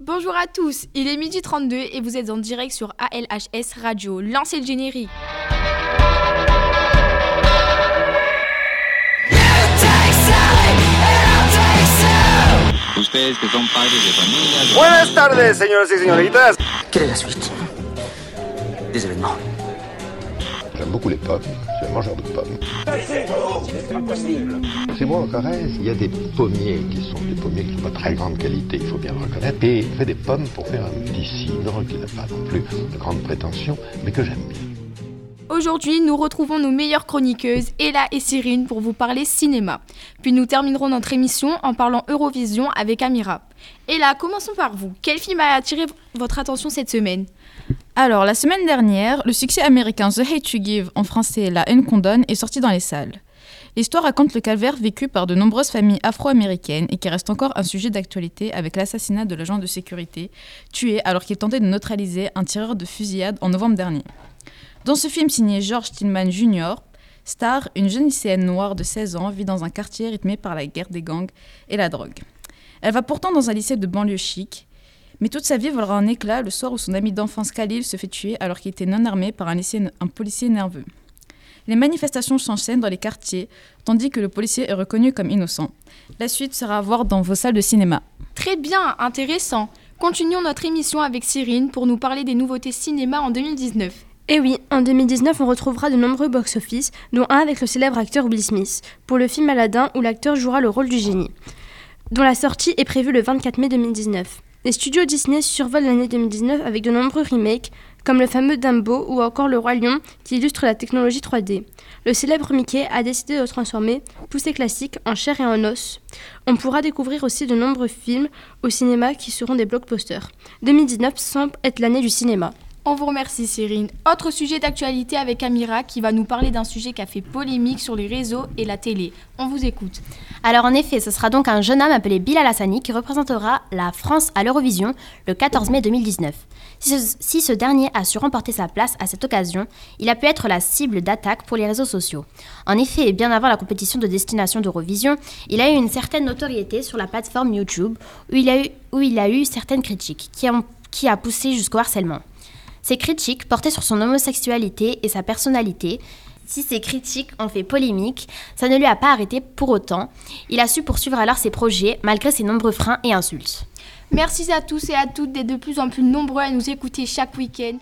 Bonjour à tous, il est midi 32 et vous êtes en direct sur ALHS Radio. Lancez le générique. Ustedes que son padres de familia. Buenas tardes, señoras y señoritas. Quelle est la suite Des événements. Beaucoup les pommes, je suis un mangeur de pommes. C'est bon en Corrèze, il y a des pommiers qui sont des pommiers qui sont pas très grande qualité, il faut bien le reconnaître. Et il fait des pommes pour faire un petit cidre qui n'a pas non plus de grande prétention, mais que j'aime bien. Aujourd'hui, nous retrouvons nos meilleures chroniqueuses, Ella et Cyrine, pour vous parler cinéma. Puis nous terminerons notre émission en parlant Eurovision avec Amira. Ella, commençons par vous. Quel film a attiré votre attention cette semaine? Alors, la semaine dernière, le succès américain The Hate You Give, en français La haine qu'on donne, est sorti dans les salles. L'histoire raconte le calvaire vécu par de nombreuses familles afro-américaines et qui reste encore un sujet d'actualité avec l'assassinat de l'agent de sécurité, tué alors qu'il tentait de neutraliser un tireur de fusillade en novembre dernier. Dans ce film signé George Tillman Jr., Star, une jeune lycéenne noire de 16 ans, vit dans un quartier rythmé par la guerre des gangs et la drogue. Elle va pourtant dans un lycée de banlieue chic, mais toute sa vie volera un éclat le soir où son ami d'enfance Khalil se fait tuer alors qu'il était non armé par un, lycée- un policier nerveux. Les manifestations s'enchaînent dans les quartiers, tandis que le policier est reconnu comme innocent. La suite sera à voir dans vos salles de cinéma. Très bien, intéressant. Continuons notre émission avec Cyrine pour nous parler des nouveautés cinéma en 2019. Et Eh oui, en 2019, on retrouvera de nombreux box-office, dont un avec le célèbre acteur Will Smith, pour le film Aladdin où l'acteur jouera le rôle du génie, dont la sortie est prévue le 24 mai 2019. Les studios Disney survolent l'année 2019 avec de nombreux remakes, comme le fameux Dumbo ou encore Le Roi Lion, qui illustre la technologie 3D. Le célèbre Mickey a décidé de transformer tous ces classiques en chair et en os. On pourra découvrir aussi de nombreux films au cinéma qui seront des blockbusters. 2019 semble être l'année du cinéma. On vous remercie Cyrine. Autre sujet d'actualité avec Amira qui va nous parler d'un sujet qui a fait polémique sur les réseaux et la télé. On vous écoute. Alors en effet, ce sera donc un jeune homme appelé Bilal Hassani qui représentera la France à l'Eurovision le 14 mai 2019. Si ce, dernier a su remporter sa place à cette occasion, il a pu être la cible d'attaques pour les réseaux sociaux. En effet, bien avant la compétition de destination d'Eurovision, il a eu une certaine notoriété sur la plateforme YouTube où il a eu, où il a eu certaines critiques qui, ont, qui a poussé jusqu'au harcèlement. Ces critiques portaient sur son homosexualité et sa personnalité. Si ces critiques ont fait polémique, ça ne lui a pas arrêté pour autant. Il a su poursuivre alors ses projets malgré ses nombreux freins et insultes. Merci à tous et à toutes d'être de plus en plus nombreux à nous écouter chaque week-end.